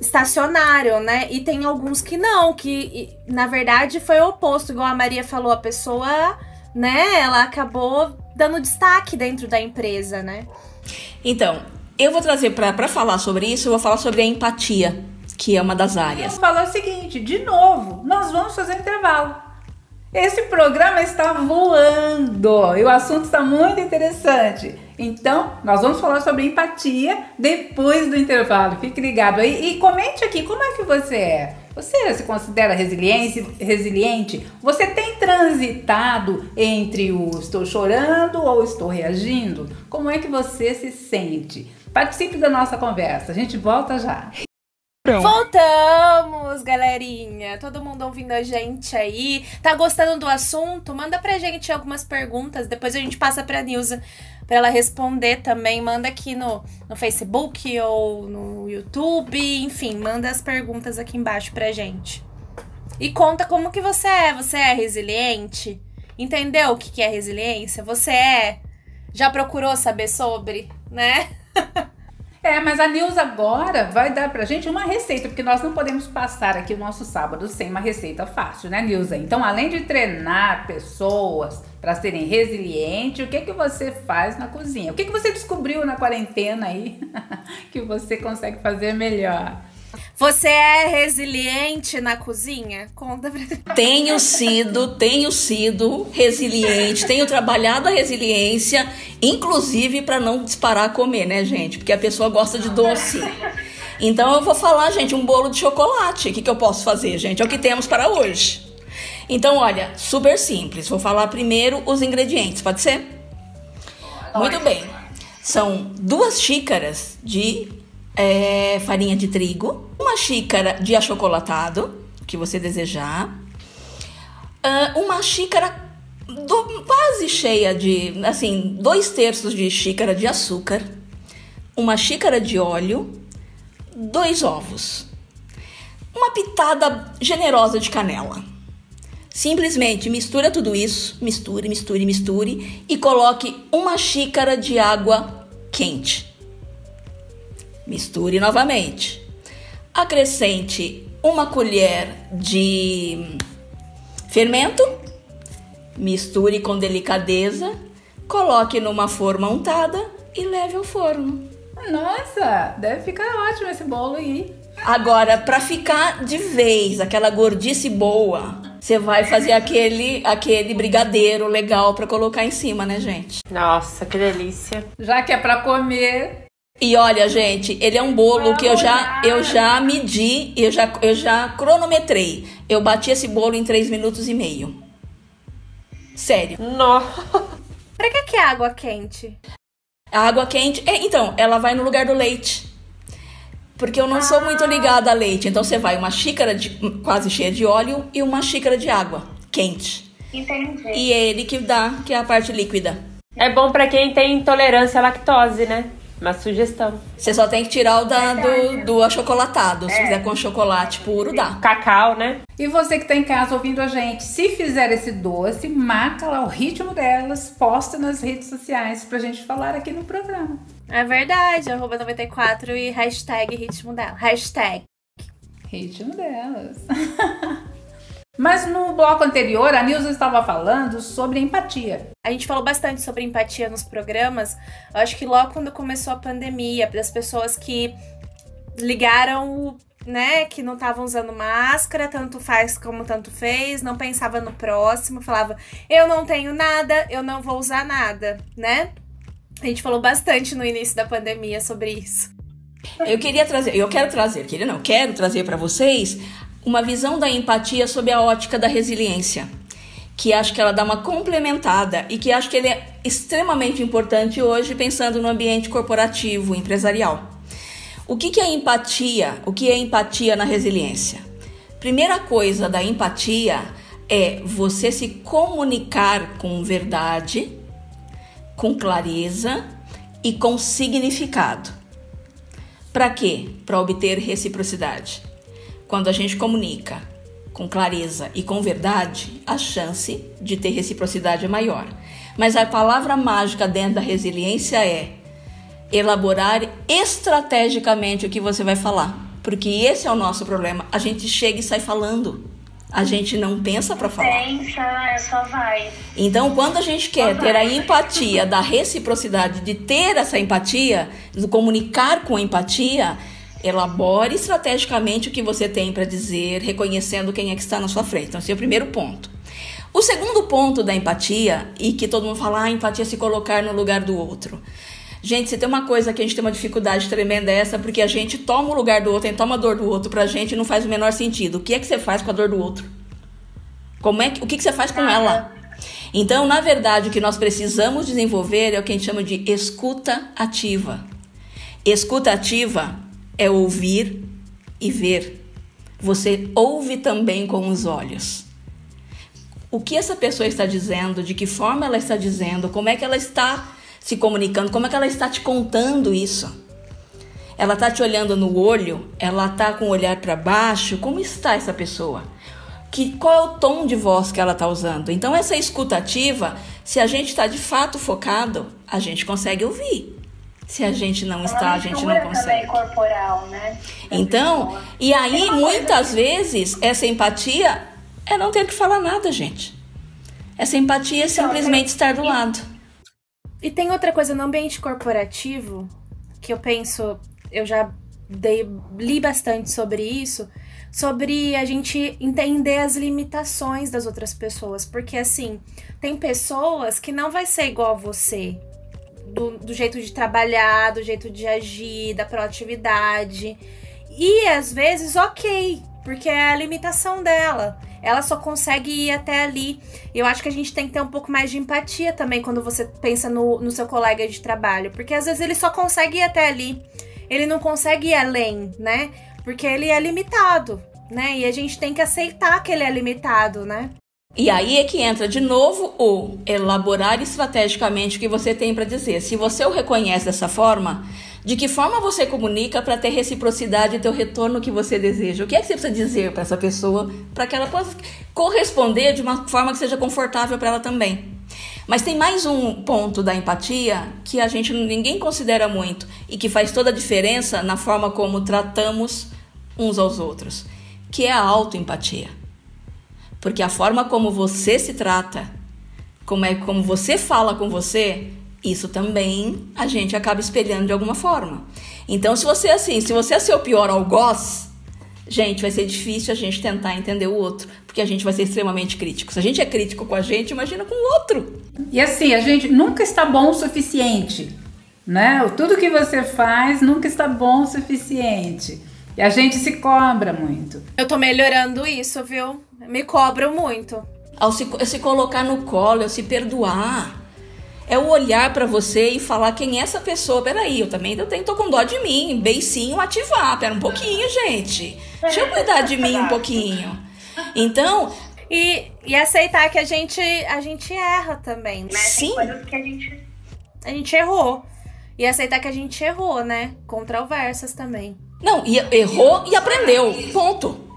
Estacionário, né? E tem alguns que não, que na verdade foi o oposto, igual a Maria falou, a pessoa, né, ela acabou dando destaque dentro da empresa, né? Então, eu vou trazer para falar sobre isso, eu vou falar sobre a empatia que é uma das áreas. Eu vou falar o seguinte, de novo, nós vamos fazer um intervalo. Esse programa está voando e o assunto está muito interessante. Então, nós vamos falar sobre empatia depois do intervalo. Fique ligado aí e comente aqui como é que você é. Você se considera resiliente? resiliente? Você tem transitado entre o estou chorando ou estou reagindo? Como é que você se sente? Participe da nossa conversa. A gente volta já. Voltamos, galerinha! Todo mundo ouvindo a gente aí. Tá gostando do assunto? Manda pra gente algumas perguntas. Depois a gente passa pra Nilza pra ela responder também. Manda aqui no, no Facebook ou no YouTube. Enfim, manda as perguntas aqui embaixo pra gente. E conta como que você é. Você é resiliente? Entendeu o que, que é resiliência? Você é? Já procurou saber sobre, né? <laughs> É, mas a Nilza agora vai dar pra gente uma receita, porque nós não podemos passar aqui o nosso sábado sem uma receita fácil, né, Nilza? Então, além de treinar pessoas para serem resilientes, o que que você faz na cozinha? O que que você descobriu na quarentena aí <laughs> que você consegue fazer melhor? Você é resiliente na cozinha? Conta pra Tenho sido, tenho sido resiliente, tenho trabalhado a resiliência, inclusive para não disparar a comer, né, gente? Porque a pessoa gosta de doce. Então eu vou falar, gente, um bolo de chocolate. O que, que eu posso fazer, gente? É o que temos para hoje. Então, olha, super simples. Vou falar primeiro os ingredientes, pode ser? Muito bem. São duas xícaras de é, farinha de trigo, uma xícara de achocolatado, que você desejar, uh, uma xícara do, quase cheia de, assim, dois terços de xícara de açúcar, uma xícara de óleo, dois ovos, uma pitada generosa de canela. Simplesmente mistura tudo isso, misture, misture, misture e coloque uma xícara de água quente. Misture novamente. Acrescente uma colher de fermento. Misture com delicadeza. Coloque numa forma untada e leve ao forno. Nossa, deve ficar ótimo esse bolo aí. Agora, para ficar de vez aquela gordice boa, você vai fazer aquele aquele brigadeiro legal para colocar em cima, né, gente? Nossa, que delícia. Já que é para comer, e olha, gente, ele é um bolo que eu já, eu já medi, eu já, eu já cronometrei. Eu bati esse bolo em 3 minutos e meio. Sério. Nossa. Pra que, que é água quente? A água quente. É, então, ela vai no lugar do leite. Porque eu não ah. sou muito ligada a leite. Então você vai uma xícara de, quase cheia de óleo e uma xícara de água quente. Entendi. E é ele que dá, que é a parte líquida. É bom para quem tem intolerância à lactose, né? Uma sugestão. Você só tem que tirar o da, do, do achocolatado. Se fizer com chocolate puro, dá. Cacau, né? E você que está em casa ouvindo a gente, se fizer esse doce, marca lá o ritmo delas, posta nas redes sociais pra gente falar aqui no programa. É verdade, arroba 94 e hashtag ritmo dela. Hashtag. Ritmo delas. <laughs> Mas no bloco anterior, a Nilza estava falando sobre empatia. A gente falou bastante sobre empatia nos programas. Eu acho que logo quando começou a pandemia, das pessoas que ligaram né, que não estavam usando máscara, tanto faz como tanto fez, não pensava no próximo, falava, eu não tenho nada, eu não vou usar nada, né? A gente falou bastante no início da pandemia sobre isso. Eu queria trazer, eu quero trazer, queria não, quero trazer para vocês uma visão da empatia sob a ótica da resiliência, que acho que ela dá uma complementada e que acho que ele é extremamente importante hoje pensando no ambiente corporativo, empresarial. O que, que é empatia? O que é empatia na resiliência? Primeira coisa da empatia é você se comunicar com verdade, com clareza e com significado. Para quê? Para obter reciprocidade. Quando a gente comunica com clareza e com verdade, a chance de ter reciprocidade é maior. Mas a palavra mágica dentro da resiliência é elaborar estrategicamente o que você vai falar. Porque esse é o nosso problema. A gente chega e sai falando. A gente não pensa para falar. Pensa, é só vai. Então, quando a gente quer ter a empatia, da reciprocidade, de ter essa empatia, de comunicar com empatia, elabore estrategicamente o que você tem para dizer, reconhecendo quem é que está na sua frente. Então, esse é o primeiro ponto. O segundo ponto da empatia, e que todo mundo fala, ah, empatia é se colocar no lugar do outro. Gente, se tem uma coisa que a gente tem uma dificuldade tremenda é essa, porque a gente toma o lugar do outro, a gente toma a dor do outro pra gente e não faz o menor sentido. O que é que você faz com a dor do outro? Como é que, o que, que você faz com ela? Então, na verdade, o que nós precisamos desenvolver é o que a gente chama de escuta ativa. Escuta ativa é ouvir e ver. Você ouve também com os olhos. O que essa pessoa está dizendo, de que forma ela está dizendo, como é que ela está se comunicando, como é que ela está te contando isso? Ela está te olhando no olho? Ela está com o olhar para baixo? Como está essa pessoa? Que, qual é o tom de voz que ela está usando? Então, essa escutativa, se a gente está de fato focado, a gente consegue ouvir. Se a gente não está, a gente não consegue. corporal, né? Então, e aí muitas vezes essa empatia é não ter que falar nada, gente. Essa empatia é simplesmente estar do lado. E tem outra coisa no ambiente corporativo que eu penso, eu já dei, li bastante sobre isso, sobre a gente entender as limitações das outras pessoas. Porque assim, tem pessoas que não vai ser igual a você. Do, do jeito de trabalhar, do jeito de agir, da proatividade. E às vezes, ok, porque é a limitação dela ela só consegue ir até ali. Eu acho que a gente tem que ter um pouco mais de empatia também quando você pensa no, no seu colega de trabalho, porque às vezes ele só consegue ir até ali, ele não consegue ir além, né? Porque ele é limitado, né? E a gente tem que aceitar que ele é limitado, né? E aí é que entra de novo o elaborar estrategicamente o que você tem para dizer. Se você o reconhece dessa forma, de que forma você comunica para ter reciprocidade e ter o retorno que você deseja? O que é que você precisa dizer para essa pessoa para que ela possa corresponder de uma forma que seja confortável para ela também? Mas tem mais um ponto da empatia que a gente ninguém considera muito e que faz toda a diferença na forma como tratamos uns aos outros, que é a autoempatia. Porque a forma como você se trata, como é como você fala com você, isso também a gente acaba espelhando de alguma forma. Então, se você é assim, se você é seu pior algoz, gente, vai ser difícil a gente tentar entender o outro, porque a gente vai ser extremamente crítico. Se a gente é crítico com a gente, imagina com o outro. E assim, a gente nunca está bom o suficiente, né? Tudo que você faz nunca está bom o suficiente. E a gente se cobra muito. Eu tô melhorando isso, viu? Me cobro muito. Ao se, se colocar no colo, ao se perdoar é o olhar para você e falar quem é essa pessoa. Peraí, eu também eu tenho, tô com dó de mim. Beicinho ativar. Pera um pouquinho, gente. Deixa eu cuidar de mim um pouquinho. Então. E, e aceitar que a gente, a gente erra também. Né? Sim. coisas que a gente. A gente errou. E aceitar que a gente errou, né? Controversas também. Não, e errou e aprendeu. Ponto.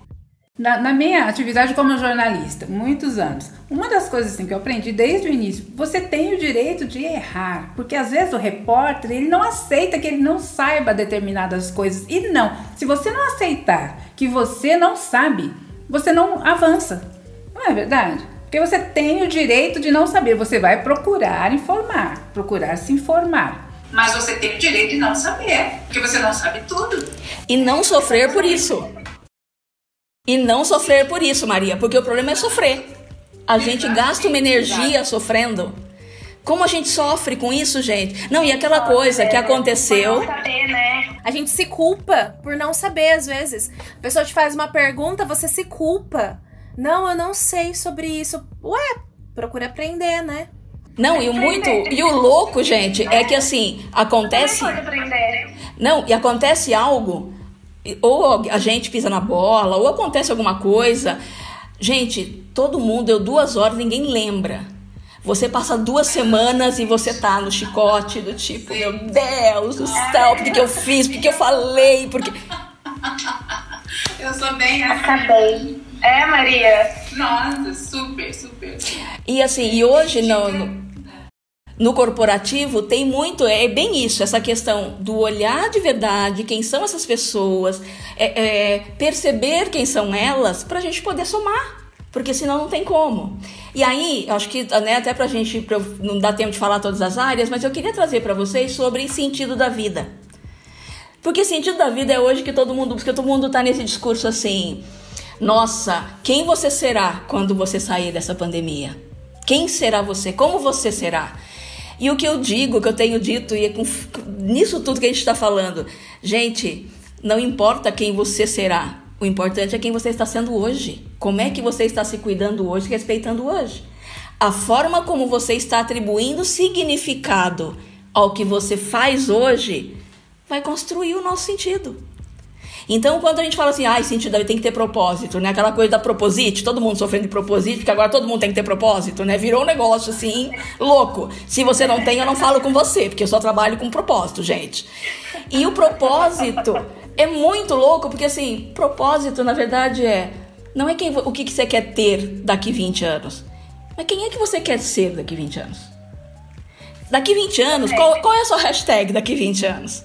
Na, na, minha atividade como jornalista, muitos anos, uma das coisas assim, que eu aprendi desde o início, você tem o direito de errar, porque às vezes o repórter ele não aceita que ele não saiba determinadas coisas. E não, se você não aceitar que você não sabe, você não avança. Não é verdade? Porque você tem o direito de não saber, você vai procurar informar, procurar se informar. Mas você tem o direito de não saber, porque você não sabe tudo. E não sofrer por isso. E não sofrer por isso, Maria, porque o problema é sofrer. A gente gasta uma energia sofrendo. Como a gente sofre com isso, gente? Não, e aquela coisa que aconteceu. Né? A gente se culpa por não saber, às vezes. A pessoa te faz uma pergunta, você se culpa. Não, eu não sei sobre isso. Ué, procura aprender, né? Não, e o muito. E o louco, gente, é que assim, acontece. Não, e acontece algo, ou a gente pisa na bola, ou acontece alguma coisa. Gente, todo mundo deu duas horas, ninguém lembra. Você passa duas semanas e você tá no chicote do tipo, meu Deus do céu, por que, eu fiz? Por que eu falei? Porque. Eu sou bem assim. Acabei. É, Maria? Nossa, super, super. E assim, e hoje no, no, corporativo tem muito, é bem isso, essa questão do olhar de verdade, quem são essas pessoas, é, é, perceber quem são elas, para a gente poder somar. Porque senão não tem como. E aí, acho que né, até pra gente, pra não dá tempo de falar todas as áreas, mas eu queria trazer para vocês sobre sentido da vida. Porque sentido da vida é hoje que todo mundo, porque todo mundo tá nesse discurso assim, nossa, quem você será quando você sair dessa pandemia? Quem será você? Como você será? E o que eu digo, que eu tenho dito, e é com, nisso tudo que a gente está falando, gente, não importa quem você será, o importante é quem você está sendo hoje. Como é que você está se cuidando hoje, respeitando hoje? A forma como você está atribuindo significado ao que você faz hoje vai construir o nosso sentido. Então, quando a gente fala assim, ah, sentido tem que ter propósito, né? Aquela coisa da proposite, todo mundo sofrendo de proposite, porque agora todo mundo tem que ter propósito, né? Virou um negócio assim, louco. Se você não tem, eu não falo com você, porque eu só trabalho com propósito, gente. E o propósito é muito louco, porque assim, propósito, na verdade, é. Não é quem, o que, que você quer ter daqui 20 anos, mas quem é que você quer ser daqui 20 anos? Daqui 20 anos, qual, qual é a sua hashtag daqui 20 anos?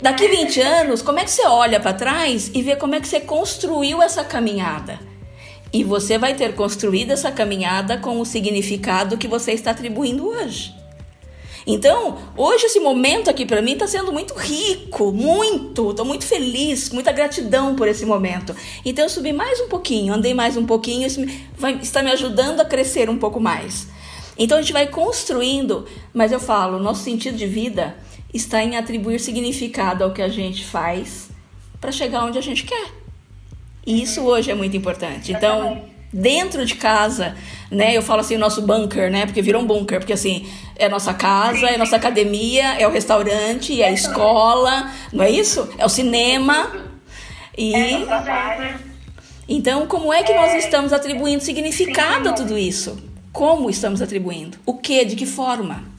Daqui 20 anos, como é que você olha para trás e vê como é que você construiu essa caminhada? E você vai ter construído essa caminhada com o significado que você está atribuindo hoje. Então, hoje esse momento aqui para mim está sendo muito rico, muito. Estou muito feliz, muita gratidão por esse momento. Então, eu subi mais um pouquinho, andei mais um pouquinho, isso vai, está me ajudando a crescer um pouco mais. Então, a gente vai construindo, mas eu falo, nosso sentido de vida está em atribuir significado ao que a gente faz para chegar onde a gente quer. E isso hoje é muito importante. Então, dentro de casa, né? Eu falo assim, o nosso bunker, né? Porque virou um bunker, porque assim, é nossa casa, é nossa academia, é o restaurante, é a escola, não é isso? É o cinema. E então, como é que nós estamos atribuindo significado a tudo isso? Como estamos atribuindo? O que? De que forma?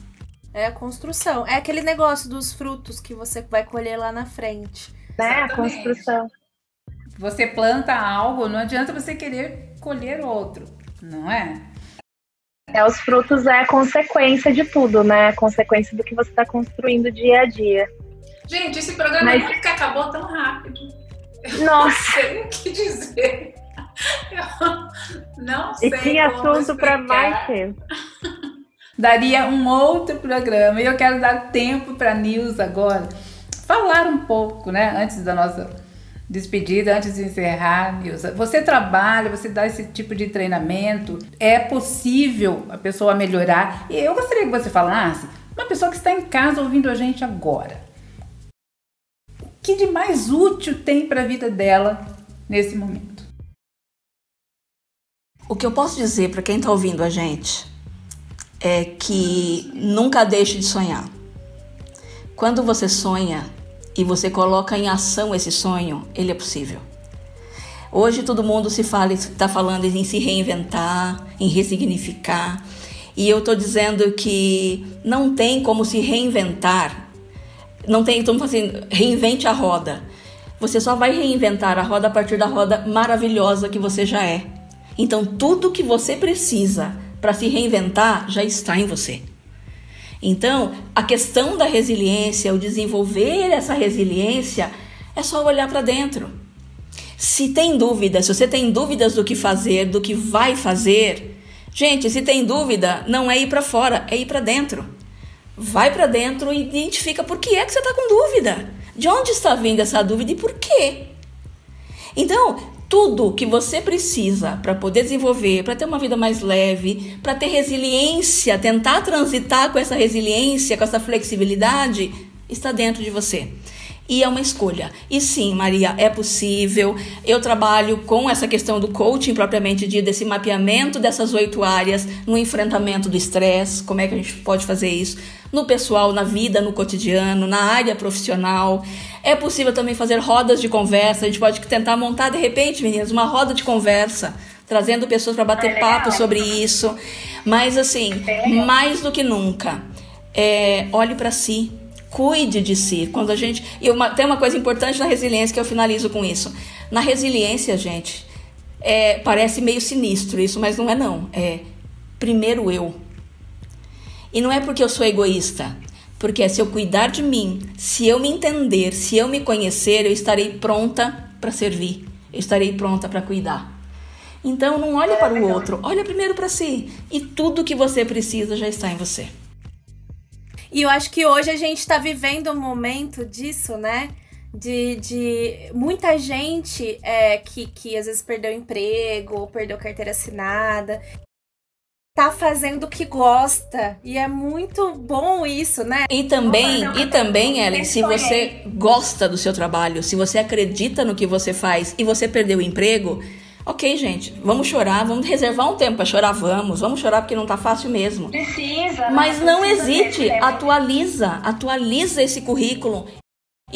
É a construção. É aquele negócio dos frutos que você vai colher lá na frente. Né? A construção. Você planta algo, não adianta você querer colher outro, não é? É, os frutos é a consequência de tudo, né? A consequência do que você está construindo dia a dia. Gente, esse programa Mas... nunca acabou tão rápido. Nossa. não sei o que dizer. Eu não sei. E tinha assunto para mais tempo. Daria um outro programa. E eu quero dar tempo para Nilza agora falar um pouco, né, antes da nossa despedida, antes de encerrar, Nilza. Você trabalha, você dá esse tipo de treinamento, é possível a pessoa melhorar. E eu gostaria que você falasse, uma pessoa que está em casa ouvindo a gente agora. O que de mais útil tem para a vida dela nesse momento? O que eu posso dizer para quem está ouvindo a gente é que nunca deixe de sonhar. Quando você sonha e você coloca em ação esse sonho, ele é possível. Hoje todo mundo se fala, está falando em se reinventar, em ressignificar, e eu estou dizendo que não tem como se reinventar. Não tem, estamos assim, reinvente a roda. Você só vai reinventar a roda a partir da roda maravilhosa que você já é. Então tudo que você precisa para se reinventar já está em você. Então, a questão da resiliência, o desenvolver essa resiliência, é só olhar para dentro. Se tem dúvidas, se você tem dúvidas do que fazer, do que vai fazer, gente, se tem dúvida, não é ir para fora, é ir para dentro. Vai para dentro e identifica por que é que você está com dúvida. De onde está vindo essa dúvida e por quê? Então, tudo que você precisa para poder desenvolver, para ter uma vida mais leve, para ter resiliência, tentar transitar com essa resiliência, com essa flexibilidade, está dentro de você. E é uma escolha. E sim, Maria, é possível. Eu trabalho com essa questão do coaching propriamente dito, desse mapeamento dessas oito áreas no enfrentamento do estresse. Como é que a gente pode fazer isso? No pessoal, na vida, no cotidiano, na área profissional. É possível também fazer rodas de conversa. A gente pode tentar montar, de repente, meninas, uma roda de conversa trazendo pessoas para bater papo sobre isso. Mas, assim, mais do que nunca, é, olhe para si, cuide de si. Quando a gente. E uma, tem uma coisa importante na resiliência que eu finalizo com isso. Na resiliência, gente, é, parece meio sinistro isso, mas não é não. É primeiro eu. E não é porque eu sou egoísta. Porque é se eu cuidar de mim, se eu me entender, se eu me conhecer, eu estarei pronta para servir. Eu estarei pronta para cuidar. Então não olhe para o outro, olha primeiro para si. E tudo que você precisa já está em você. E eu acho que hoje a gente está vivendo um momento disso, né? De, de muita gente é, que, que às vezes perdeu emprego ou perdeu carteira assinada. Tá fazendo o que gosta. E é muito bom isso, né? E também, e também, Ellen, se você gosta do seu trabalho, se você acredita no que você faz e você perdeu o emprego, Ok, gente, vamos chorar, vamos reservar um tempo para chorar, vamos, vamos chorar porque não tá fácil mesmo. Precisa. Mas não hesite, atualiza, atualiza esse currículo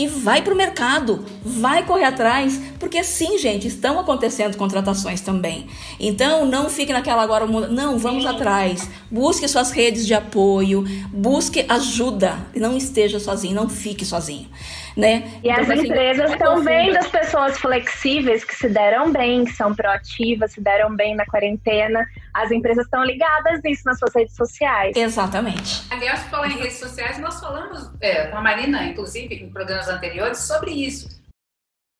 e vai para o mercado, vai correr atrás, porque sim, gente, estão acontecendo contratações também. Então, não fique naquela agora, não, vamos atrás. Busque suas redes de apoio, busque ajuda, não esteja sozinho, não fique sozinho né? E então, as assim, empresas estão é vendo as pessoas flexíveis que se deram bem, que são proativas, se deram bem na quarentena. As empresas estão ligadas nisso nas suas redes sociais. Exatamente. Aliás, falar em redes sociais, nós falamos é, com a Marina, inclusive, em programas anteriores, sobre isso.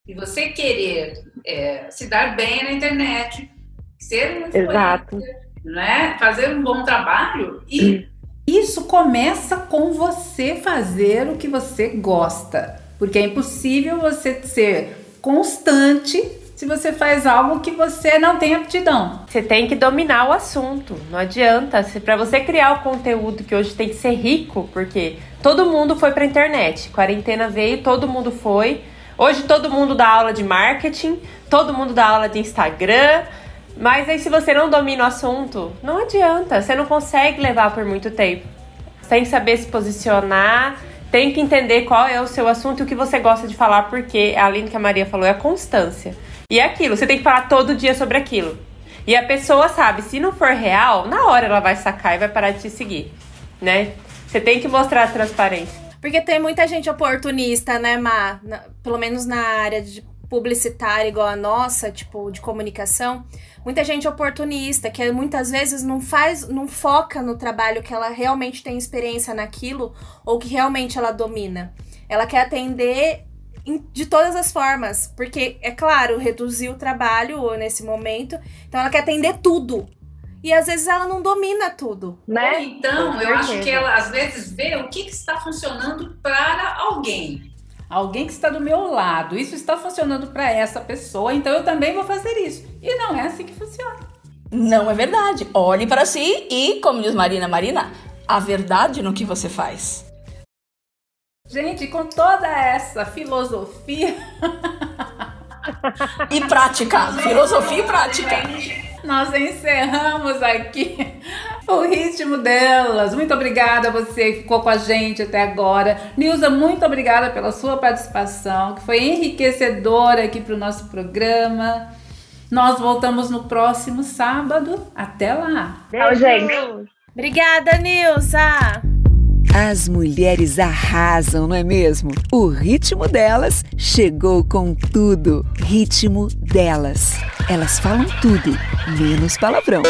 E você querer é, se dar bem na internet, ser um Exato. né? fazer um bom trabalho e isso começa com você fazer o que você gosta. Porque é impossível você ser constante se você faz algo que você não tem aptidão. Você tem que dominar o assunto. Não adianta. Para você criar o conteúdo que hoje tem que ser rico, porque todo mundo foi para a internet. Quarentena veio, todo mundo foi. Hoje todo mundo dá aula de marketing, todo mundo dá aula de Instagram. Mas aí se você não domina o assunto, não adianta. Você não consegue levar por muito tempo. Você tem que saber se posicionar tem que entender qual é o seu assunto e o que você gosta de falar, porque além do que a Maria falou, é a constância. E é aquilo, você tem que falar todo dia sobre aquilo. E a pessoa sabe, se não for real, na hora ela vai sacar e vai parar de te seguir, né? Você tem que mostrar a transparência. Porque tem muita gente oportunista, né, Má? Pelo menos na área de publicitária igual a nossa, tipo, de comunicação muita gente oportunista, que muitas vezes não faz, não foca no trabalho que ela realmente tem experiência naquilo ou que realmente ela domina. Ela quer atender de todas as formas, porque é claro, reduzir o trabalho nesse momento, então ela quer atender tudo. E às vezes ela não domina tudo. Né? Ou então, eu acho que ela às vezes vê o que, que está funcionando para alguém alguém que está do meu lado. Isso está funcionando para essa pessoa, então eu também vou fazer isso. E não é assim que funciona. Não é verdade. Olhe para si e, como diz Marina Marina, a verdade no que você faz. Gente, com toda essa filosofia e prática, <laughs> filosofia e prática. Nós encerramos aqui o ritmo delas. Muito obrigada a você que ficou com a gente até agora. Nilza, muito obrigada pela sua participação, que foi enriquecedora aqui para o nosso programa. Nós voltamos no próximo sábado. Até lá. Tchau, gente. Obrigada, Nilza. As mulheres arrasam, não é mesmo? O ritmo delas chegou com tudo. Ritmo delas. Elas falam tudo, menos palavrão.